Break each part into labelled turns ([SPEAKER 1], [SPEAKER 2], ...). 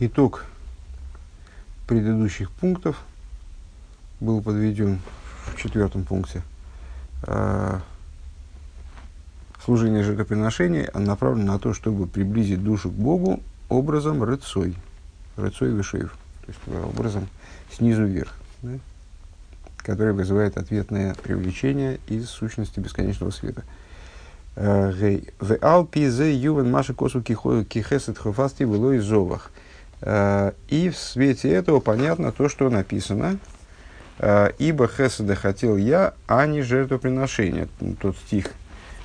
[SPEAKER 1] Итог предыдущих пунктов был подведен в четвертом пункте. А, служение жертвоприношения направлено на то, чтобы приблизить душу к Богу образом рыцой. Рыцой вишеев. То есть э, образом снизу вверх. Да? который вызывает ответное привлечение из сущности бесконечного света. Э, в Алпи зе ювен маши косу кихесет хофасти было из зовах. Э, и в свете этого понятно то, что написано. Э, Ибо хеседа хотел я, а не жертвоприношение. Тот стих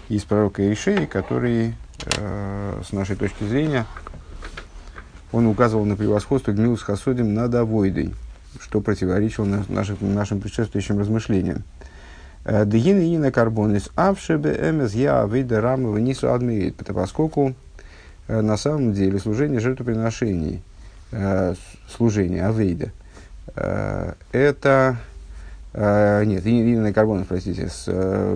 [SPEAKER 1] из пророка Ишеи, который, с нашей точки зрения, он указывал на превосходство гнилус хасодим над авойдой, что противоречило нашим, нашим предшествующим размышлениям. Дегин и на карбонис авшебе эмес я авейда рамы нису адмирит, поскольку на самом деле служение жертвоприношений – э, служения, авейда, э, это, э, нет, Ирина Карбонов, простите, с,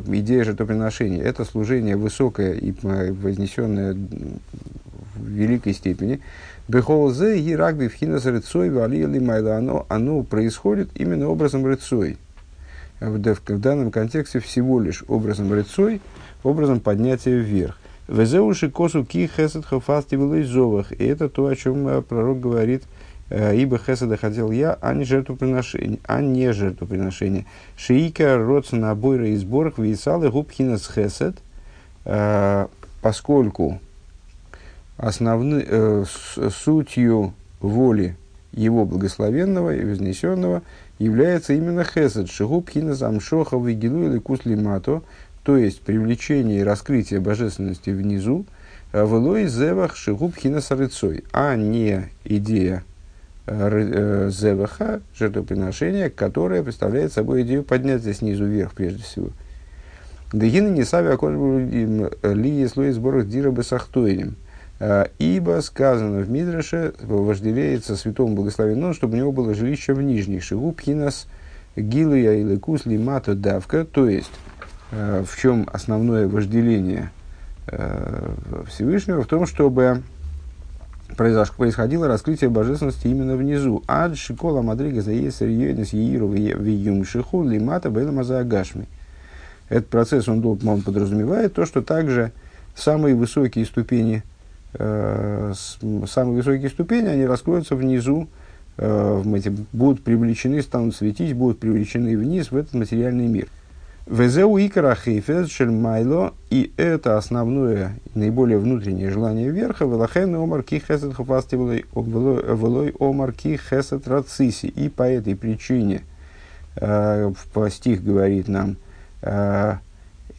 [SPEAKER 1] идея жертвоприношения, это служение высокое и вознесенное в великой степени. Бехолзе и рагби в хинас рыцой валили майла, оно, оно происходит именно образом рыцой. В, в данном контексте всего лишь образом рыцой, образом поднятия вверх. Везеуши косу ки хесед хафасти зовах. И это то, о чем э, пророк говорит, э, ибо хеседа хотел я, а не жертвоприношение, а не жертвоприношение. Шиика родца на бойра и сборах висалы губхинас хесед, э, поскольку основны, сутью воли его благословенного и вознесенного является именно хесед, шигубхина замшоха вигилу или куслимато, то есть привлечение и раскрытие божественности внизу, э, в Зевах Шигубхина Сарыцой, а не идея э, э, Зеваха, жертвоприношения, которая представляет собой идею поднятия снизу вверх, прежде всего. Дегины не сави ли слой сборах дира бесахтоинем. Ибо сказано в Мидраше, вожделеется святому благословенному, чтобы у него было жилище в нижних. Шигубхинас гилуя или кусли мато давка, то есть в чем основное вожделение э, Всевышнего? В том, чтобы произошло, происходило раскрытие божественности именно внизу. Ад шикола мадрига заесер йонис еиру виюм шиху лимата бейла агашми. Этот процесс, он, он подразумевает то, что также самые высокие ступени, э, самые высокие ступени, они раскроются внизу, э, будут привлечены, станут светить, будут привлечены вниз в этот материальный мир. Везеу икара хейфез майло, и это основное, наиболее внутреннее желание верха, велахен омар ки хесед хафасти велой омар ки хесед рациси. И по этой причине, э, стих говорит нам, э,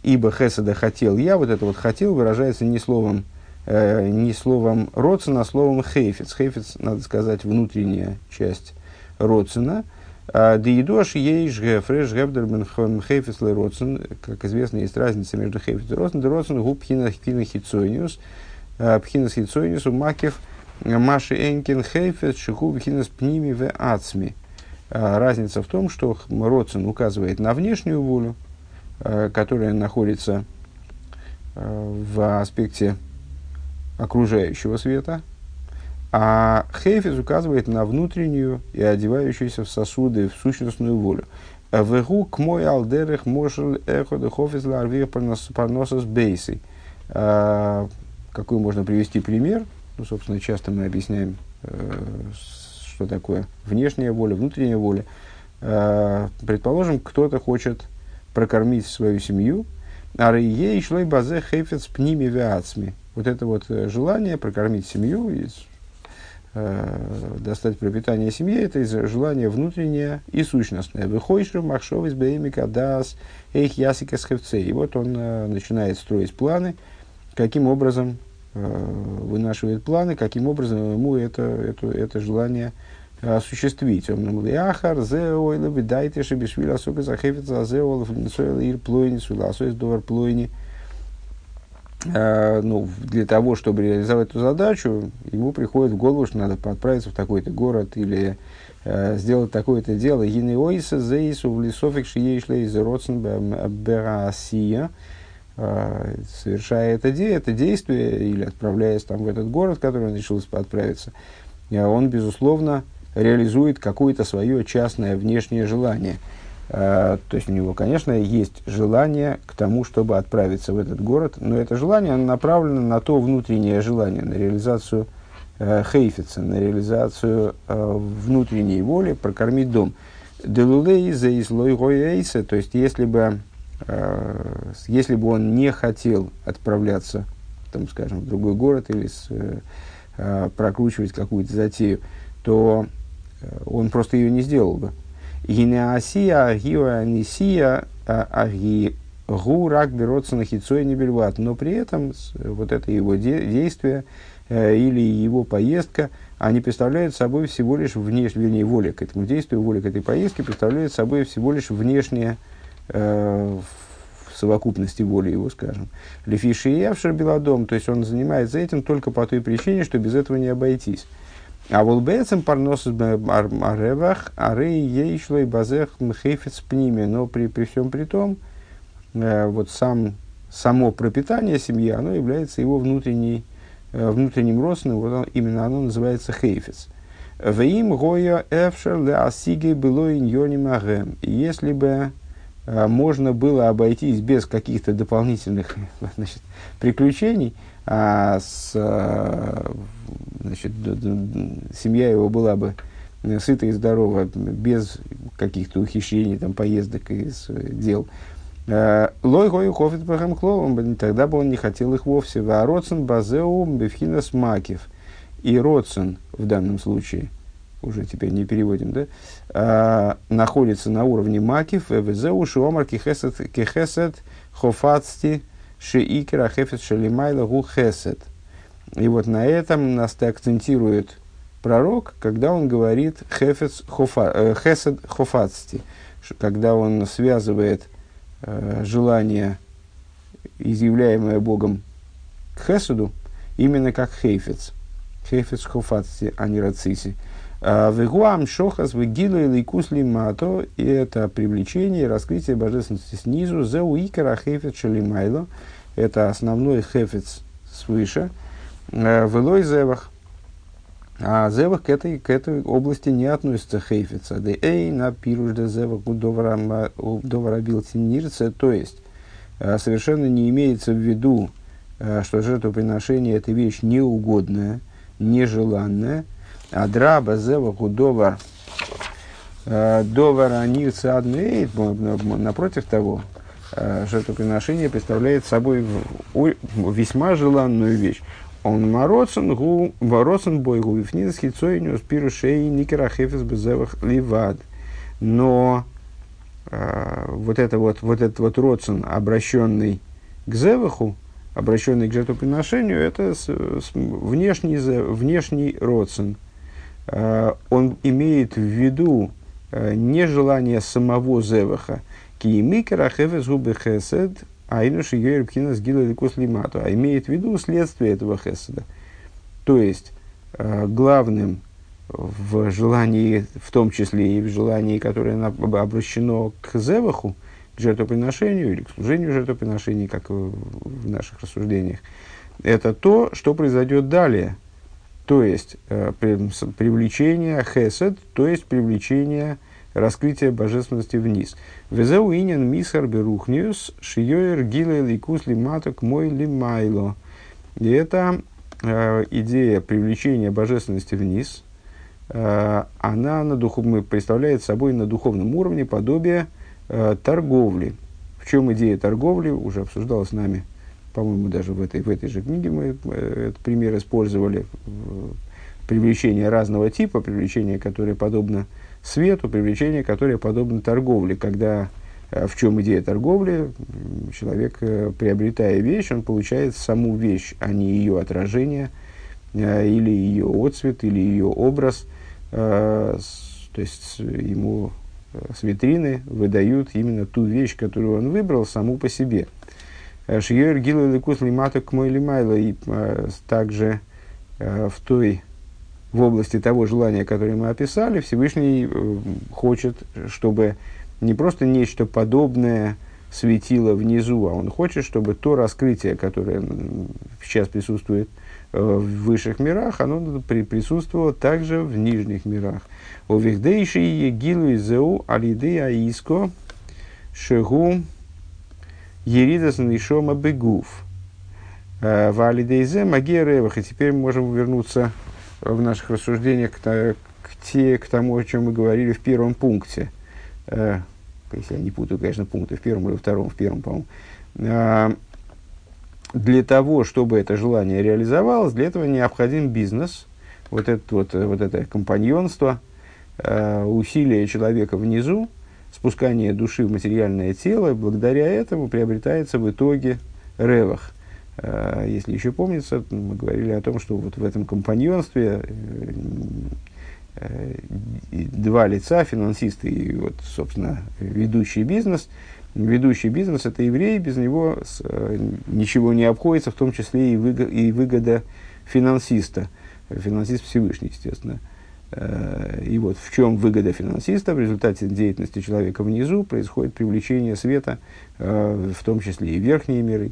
[SPEAKER 1] ибо חסד а хотел я, вот это вот хотел выражается не словом, э, не словом רצון, а словом חפץ. חפץ, надо сказать, внутренняя часть רצון а – דידוע שיש הפרש והבדל בין חפץ לרצון, как известно, есть разница между חפץ и רצון. רצון הוא בחינה חיצוניות, בחינת חיצוניות ומקיף מה שאין כן חפץ שהוא בחינת פנימי ועצמי. Разница в том, что Родсен указывает на внешнюю волю, которая находится в аспекте окружающего света, а Хейфиз указывает на внутреннюю и одевающуюся в сосуды, в сущностную волю. Вегу к мой алдерах мошел эхо дехофиз ларви парносос бейси. А, какой можно привести пример? Ну, собственно, часто мы объясняем, э, что такое внешняя воля, внутренняя воля. А, предположим, кто-то хочет прокормить свою семью, а ей шлой базе хейфец пними виацми. Вот это вот э, желание прокормить семью э, достать пропитание семье, это из желания внутреннее и сущностное. Выходишь махшов из беймика дас эйх ясика схевце. И вот он э, начинает строить планы, каким образом э, вынашивает планы, каким образом ему это, это, это желание осуществить. Он говорит, ахар, зе ойлы, видайте, шебешвили, особо захефится, зе олов, ир плойни, суласой, довар плойни. Э, ну, для того, чтобы реализовать эту задачу, ему приходит в голову, что надо отправиться в такой-то город или э, сделать такое-то дело. Гинеоиса зейсу в лесофик шиешлей из берасия, э, совершая это, де, это действие или отправляясь там в этот город, в который он решил отправиться, он, безусловно, реализует какое-то свое частное внешнее желание. То есть у него, конечно, есть желание к тому, чтобы отправиться в этот город, но это желание направлено на то внутреннее желание, на реализацию хейфица, на реализацию внутренней воли прокормить дом. Делулей за то есть если бы Э, если бы он не хотел отправляться, там, скажем, в другой город или с, э, э, прокручивать какую-то затею, то он просто ее не сделал бы. Гинеасия, агио, анисия, аги, гу, рак, берется на хитцой не бельват. Но при этом вот это его де- действие или его поездка, они представляют собой всего лишь внешнее, вернее, воля к этому действию, воля к этой поездке представляет собой всего лишь внешнее Э, в совокупности воли его, скажем. Лефиши и Явшер Беладом, то есть он занимается этим только по той причине, что без этого не обойтись. А волбецем парнос аревах, арей ейшлой базех мхейфец пниме. Но при, при всем при том, э, вот сам, само пропитание семьи, оно является его внутренней, э, внутренним родственным, вот он, именно оно называется хейфец. Веим гоя эфшер ле асиге было иньоним Если бы Э, можно было обойтись без каких-то дополнительных значит, приключений, а с, э, значит, семья его была бы сыта и здорова, без каких-то ухищрений, там, поездок и дел. Э, Лой гою хофит кловом, тогда бы он не хотел их вовсе. А Родсен базеу бифхинас макив. И Родсен в данном случае – уже теперь не переводим, да, а, находится на уровне макив, везеу шуомар кихесет, кихесет хофацти шеикера хефет шелимайла гу хесет. И вот на этом нас акцентирует пророк, когда он говорит э, хесед хофацти, когда он связывает э, желание, изъявляемое Богом к хеседу, именно как хейфец. Хейфец хофацти, а не рациси. А, Вегуам шохас вегилу или кусли мато, и это привлечение, раскрытие божественности снизу, за уикера хефет шалимайло, это основной хефец свыше, а, велой зевах, а зевах к этой, к этой области не относится хейфица. Да эй, на пируш да зевах удоварабил тинирце, то есть а, совершенно не имеется в виду, что жертвоприношение это вещь неугодная, нежеланная, Адраба зева гудовар э, довар анирца адмейт, напротив того, э, жертвоприношение представляет собой весьма желанную вещь. Он мороцен гу воросен бой гу вифнис хитцойниус пирушей никерахефис безевах ливад. Но э, вот это вот, вот этот вот родсен, обращенный к зеваху, обращенный к жертвоприношению, это с, с внешний, внешний Э, он имеет в виду э, не желание самого Зеваха, киемикера хефес губы хесед, а инуши йоэр пхинас гила лимату, а имеет в виду следствие этого хеседа. То есть, э, главным в желании, в том числе и в желании, которое обращено к Зеваху, к жертвоприношению или к служению жертвоприношений, как в наших рассуждениях, это то, что произойдет далее – то есть э, привлечение хесед, то есть привлечение раскрытия божественности вниз. Везеу инин мисхар берухниус шиёер гиле ликус лиматок мой лимайло. И это э, идея привлечения божественности вниз, э, она на духов, представляет собой на духовном уровне подобие э, торговли. В чем идея торговли, уже обсуждалась с нами по-моему, даже в этой, в этой же книге мы э, этот пример использовали. Привлечение разного типа, привлечение, которое подобно свету, привлечение, которое подобно торговле. Когда э, в чем идея торговли? Человек, э, приобретая вещь, он получает саму вещь, а не ее отражение, или ее отцвет, или ее образ. То есть ему с витрины выдают именно ту вещь, которую он выбрал, саму по себе – Шиер гилу ликус лимата к мой лимайло. И а, также а, в той в области того желания, которое мы описали, Всевышний э, хочет, чтобы не просто нечто подобное светило внизу, а он хочет, чтобы то раскрытие, которое сейчас присутствует в высших мирах, оно при, присутствовало также в нижних мирах. У Вихдейши Егилу Изеу Алиды Аиско Шегу Еридас Нишома Бегуф. В Алидейзе Магия Ревах. И теперь мы можем вернуться в наших рассуждениях к, к, те, к тому, о чем мы говорили в первом пункте. Если я не путаю, конечно, пункты в первом или втором, в первом, по-моему для того, чтобы это желание реализовалось, для этого необходим бизнес, вот это, вот, вот это компаньонство, э, усилие человека внизу, спускание души в материальное тело, благодаря этому приобретается в итоге ревах. Э, если еще помнится, мы говорили о том, что вот в этом компаньонстве э, э, два лица, финансисты и, вот, собственно, ведущий бизнес – ведущий бизнес – это еврей, без него э, ничего не обходится, в том числе и, выго, и выгода финансиста. Финансист Всевышний, естественно. Э, и вот в чем выгода финансиста? В результате деятельности человека внизу происходит привлечение света, э, в том числе и верхние миры.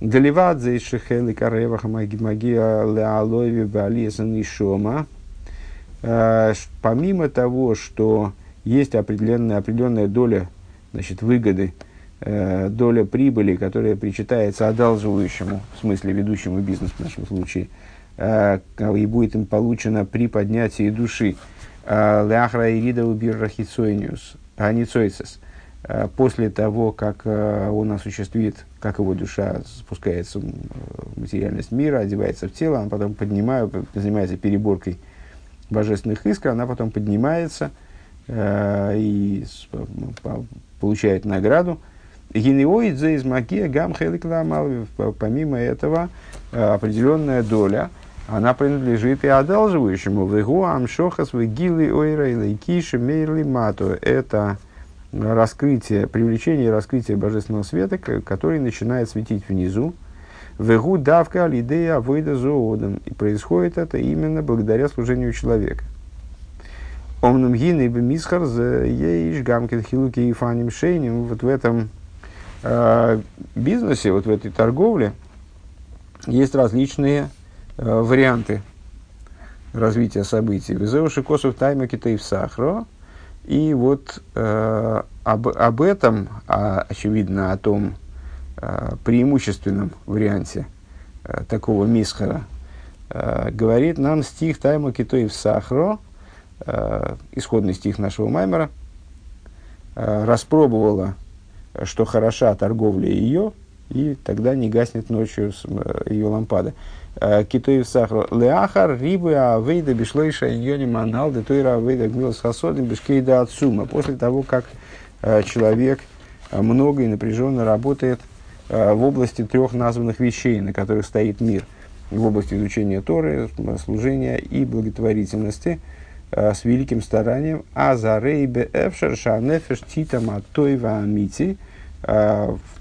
[SPEAKER 1] Деливадзе из Шехели Кареваха Магия Леалови Балиесан и Шома. Помимо того, что есть определенная, определенная доля значит, выгоды, э, доля прибыли, которая причитается одалживающему, в смысле ведущему бизнес в нашем случае, э, и будет им получена при поднятии души. Э, Ляхра Ирида убир рахицойниус, аницойцес. Э, после того, как э, он осуществит, как его душа спускается в материальность мира, одевается в тело, она потом поднимает, занимается переборкой божественных искр, она потом поднимается и получает награду. Гинеоид за из магия гам Помимо этого, э, определенная доля, она принадлежит и одалживающему. Вегу амшохас вегилы ойра и киши мейрли мато. Это раскрытие, привлечение и раскрытие божественного света, который начинает светить внизу. Вегу давка алидея выйда зоодом. И происходит это именно благодаря служению человека. Омнум гин и бемисхар ейш гамкин хилуки и фаним шейним. Вот в этом э, бизнесе, вот в этой торговле есть различные варианты развития событий. Везеуши косов тайма китаев сахро. И вот э, об, об этом, а, очевидно, о том э, преимущественном варианте э, такого мисхара, э, говорит нам стих тайма китаев сахро – э, исходный стих нашего Маймера, э, распробовала, что хороша торговля ее, и тогда не гаснет ночью э, ее лампада. Э, Китоев сахар леахар рибы авейда бишлейша иньони манал детойра авейда гмилс хасодим бишкейда отсума. После того, как э, человек много и напряженно работает в области трех названных вещей, на которых стоит мир. В области изучения Торы, служения и благотворительности – с великим старанием, а за рейбе эфшер шанефеш титама тойва амити.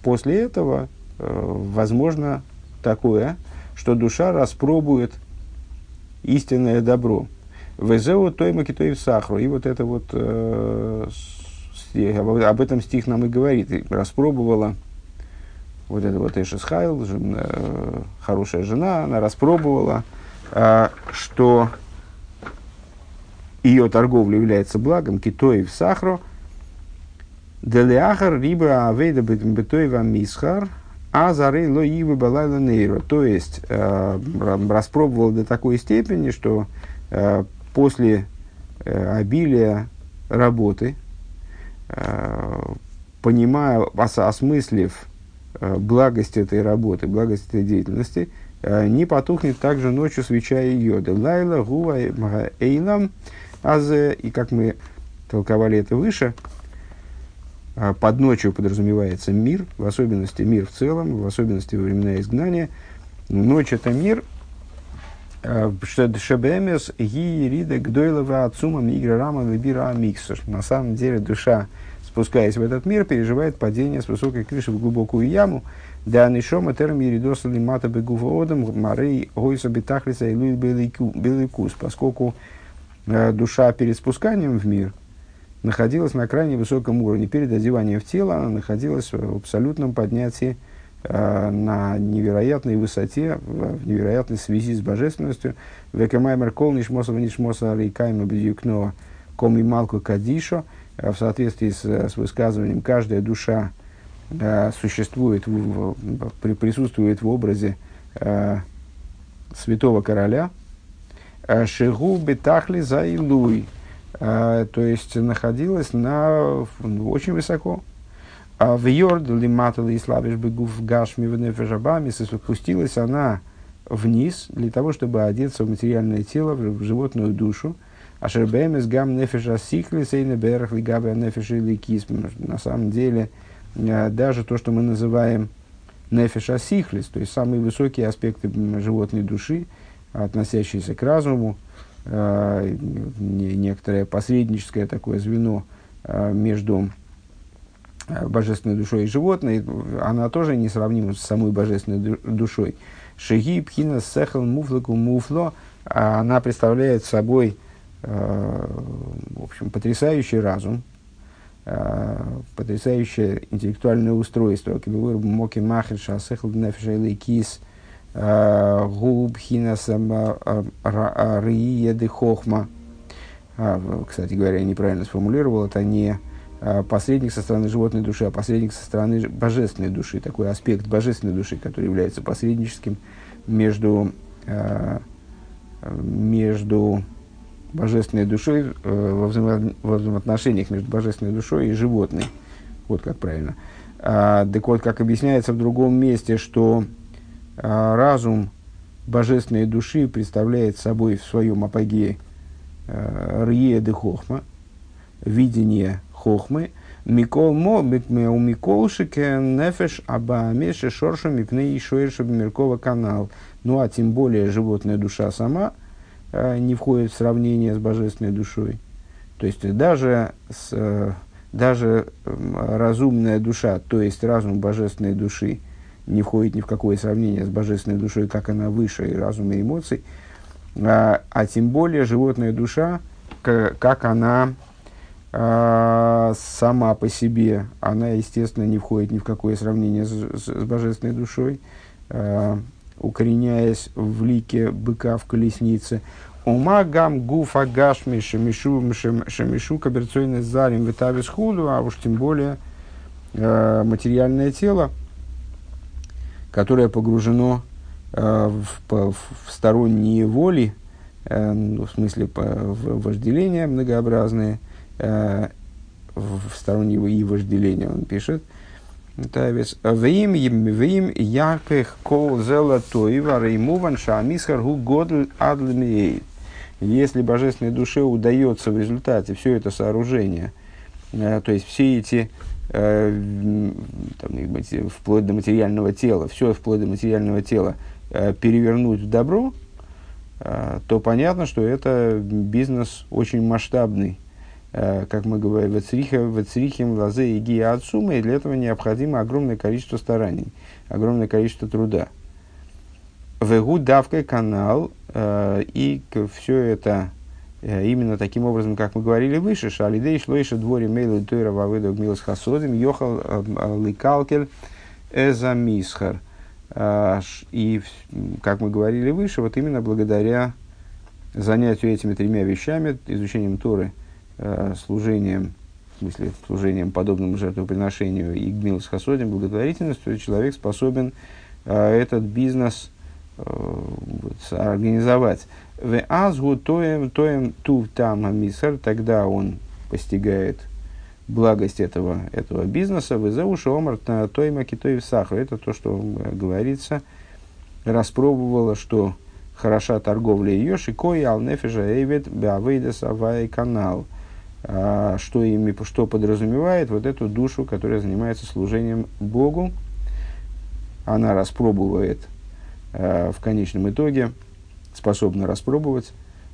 [SPEAKER 1] После этого возможно такое, что душа распробует истинное добро. Везеу тойма китоев сахру. И вот это вот об этом стих нам и говорит. Распробовала вот это вот Эшесхайл, хорошая жена, она распробовала, что ее торговля является благом, китоев сахро, делиахар риба авейда бетоева мисхар, а зары ло ивы балайла нейра. То есть, э, распробовал до такой степени, что э, после э, обилия работы, понимая, ос, осмыслив благость этой работы, благость этой деятельности, не потухнет также ночью свеча ее. Лайла гува эйлам Азе, и как мы толковали это выше, под ночью подразумевается мир, в особенности мир в целом, в особенности во времена изгнания. Ночь это мир, а, Шебемес Гиерида Гдойлова Ацума Мигра Рама Вибира Миксер. На самом деле душа, спускаясь в этот мир, переживает падение с высокой крыши в глубокую яму. Да нишома терм Еридоса Лимата Бегува Одам Марей Гойса Бетахлиса и Луид Беликус, поскольку Э, душа перед спусканием в мир находилась на крайне высоком уровне. Перед одеванием в тело она находилась в абсолютном поднятии э, на невероятной высоте, в невероятной связи с божественностью. Векамаймер кол нишмоса нишмоса рейкайма бьюкно коми малку кадишо. В соответствии с, с высказыванием, каждая душа э, существует, в, в, присутствует в образе э, святого короля. Шигу бетахли заилуй. То есть находилась на, очень высоко. А в Йорд лиматал и слабишь бегув гашми в спустилась она вниз для того, чтобы одеться в материальное тело, в животную душу. А шербемес гам нефеша сикли сейна берах лигабе нефеши ликис. На самом деле, э, даже то, что мы называем нефеша сихлис, то есть самые высокие аспекты животной души, относящиеся к разуму, некоторое посредническое такое звено э, между божественной душой и животной, она тоже несравнима с самой божественной душой. Шеги, пхина, сехал, муфлаку, муфло, а она представляет собой э, в общем, потрясающий разум, э, потрясающее интеллектуальное устройство. Моки махер шасехл нефшейлы кис э, губ хинасам рие хохма. Кстати говоря, я неправильно сформулировал, это не а, посредник со стороны животной души, а посредник со стороны божественной души, такой аспект божественной души, который является посредническим между, а, между божественной душой, э, во, во взаимоотношениях между божественной душой и животной. Вот как правильно. А, так вот, как объясняется в другом месте, что разум божественной души представляет собой в своем апогее Рие де Хохма, видение хохмы, Микол мо, у Микол шике нефеш абаамеше шорша мипне и шуэрша бимеркова канал. Ну а тем более животная душа сама э, не входит в сравнение с божественной душой. То есть даже, с, э, даже разумная душа, то есть разум божественной души, не входит ни в какое сравнение с божественной душой, как она выше и разума и эмоций, а, а тем более животная душа, как, как она а, сама по себе, она, естественно, не входит ни в какое сравнение с, с, с божественной душой, а, укореняясь в лике быка в колеснице. Ума гам гуфа гашми шемишу шемишу каберцойный зарим витавис худу, а уж тем более э, материальное тело, которое погружено э, в, в, в сторонние воли, э, ну, в смысле в вожделения многообразные, э, в стороннего и вожделения, он пишет. Вим вим ярких кол золотоева реймуван шамисхар гу годль адлмией. Если божественной душе удается в результате все это сооружение, то есть все эти там, вплоть до материального тела, все вплоть до материального тела э, перевернуть в добро, э, то понятно, что это бизнес очень масштабный, Э, как мы говорим, вецрихим лазе и гия отсума, и для этого необходимо огромное количество стараний, огромное количество труда. Вегу давкой канал, э, и все это э, именно таким образом, как мы говорили выше, шалидей шлойша дворе мейлы тойра вавыдок милос хасодим, йохал ликалкель эзамисхар. И, как мы говорили выше, вот именно благодаря занятию этими тремя вещами, изучением Торы – э, служением, в смысле, служением подобному жертвоприношению и гмил с хасодем, благотворительностью, человек способен э, этот бизнес э, вот, организовать. В азгу тоем тоем ту там мисар, тогда он постигает благость этого, этого бизнеса. В изауша омар тойма китоев сахар. Это то, что э, говорится, распробовала, что хороша торговля ее, шикой алнефежа эйвет беавейдес авай канал – а, что, ими, что подразумевает вот эту душу, которая занимается служением Богу. Она распробует э, в конечном итоге, способна распробовать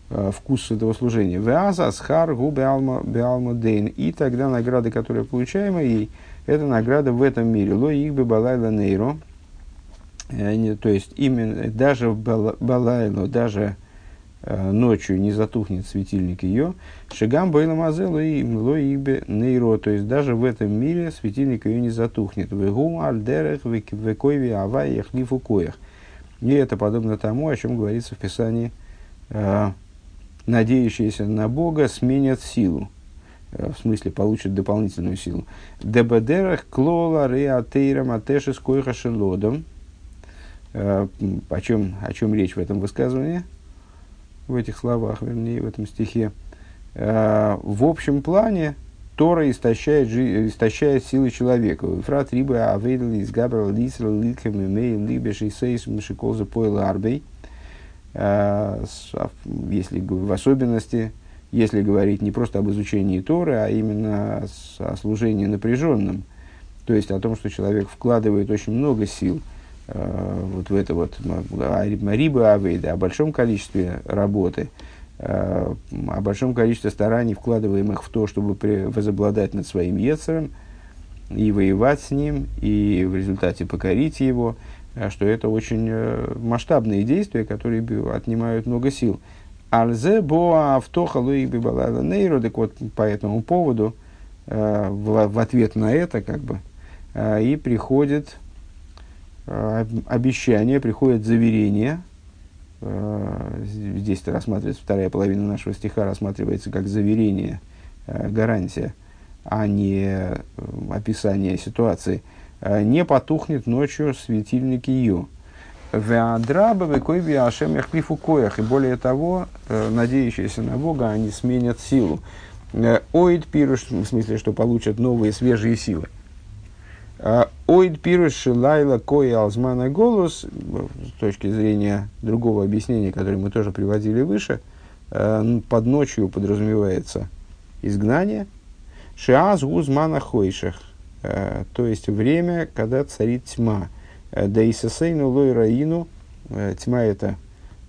[SPEAKER 1] э, вкус этого служения. Веаза, схар, гу, беалма, дейн. И тогда награда, которая получаема ей, это награда в этом мире. Ло их бы балайла нейро. То есть, именно даже в балайло, даже ночью не затухнет светильник ее, шагам бейла мазелу и лоибе нейро, то есть даже в этом мире светильник ее не затухнет. Вегу альдерех векойви авай яхлифу коях. И это подобно тому, о чем говорится в Писании, надеющиеся на Бога сменят силу. Э, в смысле получит дополнительную силу. Дебедерах клола реатейра матеши с койхашелодом. Э, о чем, о чем речь в этом высказывании, в этих словах, вернее, в этом стихе. Э, в общем плане Тора истощает, истощает силы человека. Фрат риба авейдл из габрал лисер ликем имей либеш и сейс мшиколза поэл арбей. Если в особенности если говорить не просто об изучении Торы, а именно о служении напряженном, то есть о том, что человек вкладывает очень много сил э, вот в это вот Мариба Авейда, о большом количестве работы, о большом количестве стараний, вкладываемых в то, чтобы возобладать над своим Ецером и воевать с ним, и в результате покорить его, э, что это очень э, масштабные действия, которые отнимают много сил. Альзе боа автоха луик бибалайла нейру. Так вот, по этому поводу, э, в, ответ на это, как бы, э, и приходит э, обещание, приходит заверение. Э, здесь рассматривается, вторая половина нашего стиха рассматривается как заверение, э, гарантия, а не э, описание ситуации. Не потухнет ночью светильник ее. Веадраба векойви ашем яхлифу. И более того, надеющиеся на Бога, они сменят силу. Оид пируш, в смысле, что получат новые свежие силы. Э, Оид пируш лайла кои алзмана голос, с точки зрения другого объяснения, которое мы тоже приводили выше, под ночью подразумевается изгнание. Шиаз гузмана хойших, то есть время, когда царит тьма. Э, да и сосейну лой раину, э, тьма это э,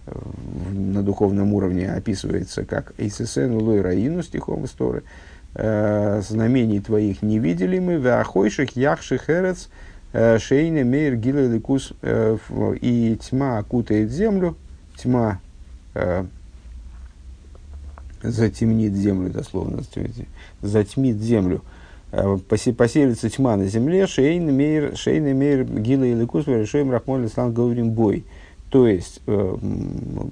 [SPEAKER 1] на духовном уровне описывается как Эйсесену лой раину, стихом истории, знамений твоих не видели мы, в ахойших яхших эрец, шейне мейр гилеликус, и тьма окутает землю, тьма затемнит землю, дословно, затьмит землю, Э, поселится тьма на земле, шейн мейр, шейн мейр гила или кус, решаем рахмон ислам говорим бой. То есть, э,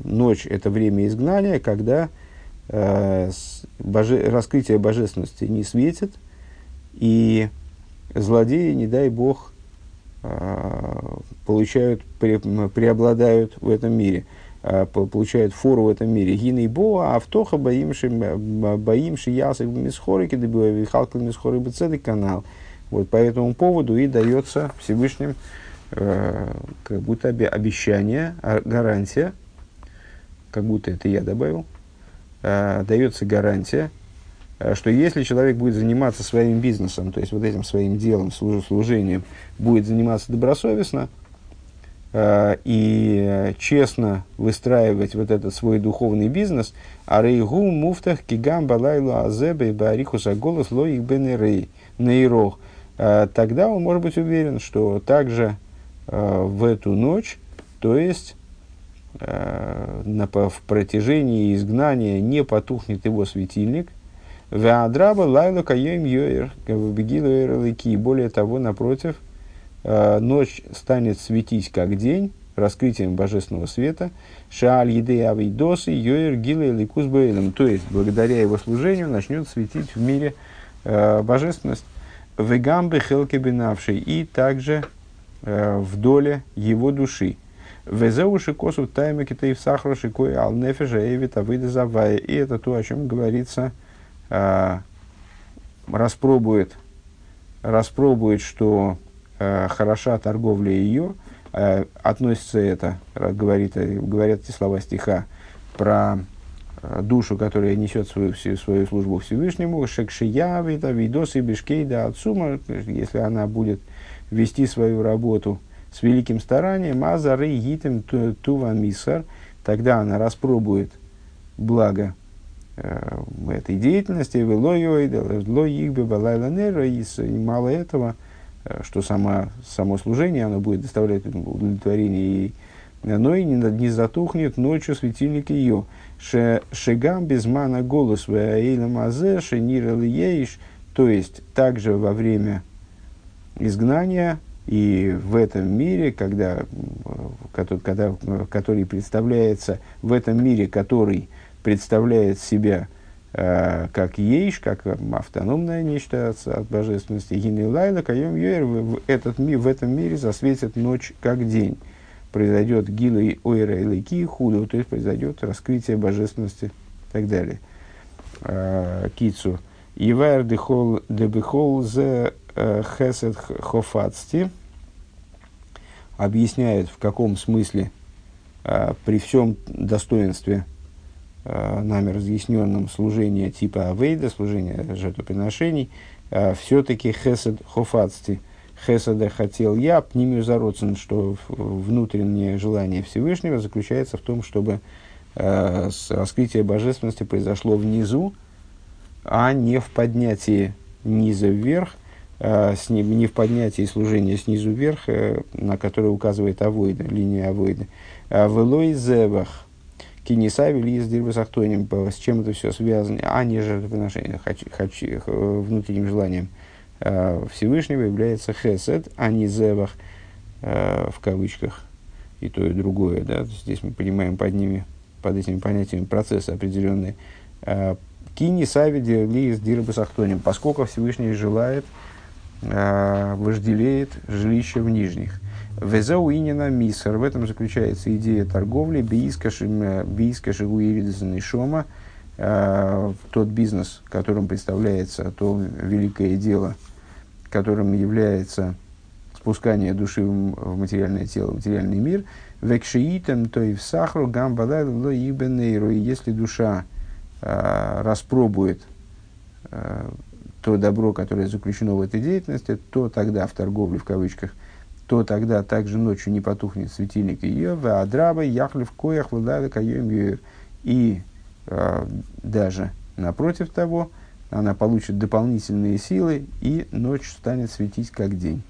[SPEAKER 1] ночь – это время изгнания, когда э, боже, раскрытие божественности не светит, и злодеи, не дай бог, э, получают, пре, преобладают в этом мире – Э, получают фору в этом мире. Гины боа, автоха боимши, боимши ясок мисхорики, добивая халкл мисхоры бецедек канал. Вот по этому поводу и дается Всевышним как будто обещание, а, гарантия, как будто это я добавил, э, дается гарантия, э, что если человек будет заниматься своим бизнесом, то есть вот этим своим делом, служением, будет заниматься добросовестно – Э, и честно выстраивать вот этот свой духовный бизнес, а рейгу муфтах кигам балайлу азебе барихуса голос лоих бенерей нейрох, э, тогда он может быть уверен, что также э, в эту ночь, то есть на, в протяжении изгнания не потухнет его светильник, Веадраба лайлу каем йоер, более того, напротив – Э, ночь станет светить как день, раскрытием божественного света, шааль еды авидосы, йоер гилы ликус то есть благодаря его служению начнет светить в мире э, божественность, вегамбы хелки бинавший, и также э, в доле его души. Везеуши косу тайме китаев сахара шикой ал нефежа эвит авида завая. И это то, о чем говорится, э, распробует, распробует, что э, хороша торговля ее, э, относится это, говорит, говорят эти слова стиха про э, душу, которая несет свою, свою службу Всевышнему, шекшиявита, видосы, бешкейда, отцума, если она будет вести свою работу с великим старанием, азары гитем тува мисар, тогда она распробует благо э, этой деятельности, и мало этого, Э, что сама, само служение оно будет доставлять удовлетворение и но и не, не затухнет ночью светильник ее. Шегам без мана голос ейш, то есть также во время изгнания и в этом мире, когда, когда, который представляется, в этом мире, который представляет себя э, как ейш, как автономное нечто от, от божественности, гины лайла, каем йер, в, этот, в этом мире засветит ночь как день. Произойдет гилой ойра и лейки худу, то есть произойдет раскрытие божественности и так далее. Э, кицу. Ивайр дехол дебехол Э, Хесед Хофацти объясняет, в каком смысле э, при всем достоинстве э, нами разъясненном служения типа Авейда, служения жертвоприношений, все-таки Хесед Хофацти, Хеседа хотел я, пнимию зароцен, что внутреннее желание Всевышнего заключается в том, чтобы раскрытие божественности произошло внизу, а не в поднятии низа вверх, Э, с ним, не в поднятии служения снизу вверх, э, на который указывает авойда, линия авойда. А Велой зевах. Кинесави ли из дирбасахтоним, с чем это все связано, а не жертвоприношение, хочу, хочу, э, внутренним желанием Всевышнего является хесед, а не зевах, в кавычках, и то, и другое. Да? Здесь мы понимаем под ними, под этими понятиями процессы определенные. Кини савиди ли из дирбасахтоним, поскольку Всевышний желает, э, вожделеет жилище в нижних. Везау инина мисер. В этом заключается идея торговли. Бийскаши уиридзен шома. Э, тот бизнес, которым представляется то великое дело, которым является спускание души в материальное тело, в материальный мир. Векшиитем, то и в сахару, гамбадай, И если душа э, распробует э, то добро, которое заключено в этой деятельности, то тогда в торговле, в кавычках, то тогда также ночью не потухнет светильник ее, в адраба, яхлив, коях, владада, каем, и э, даже напротив того, она получит дополнительные силы, и ночь станет светить как день.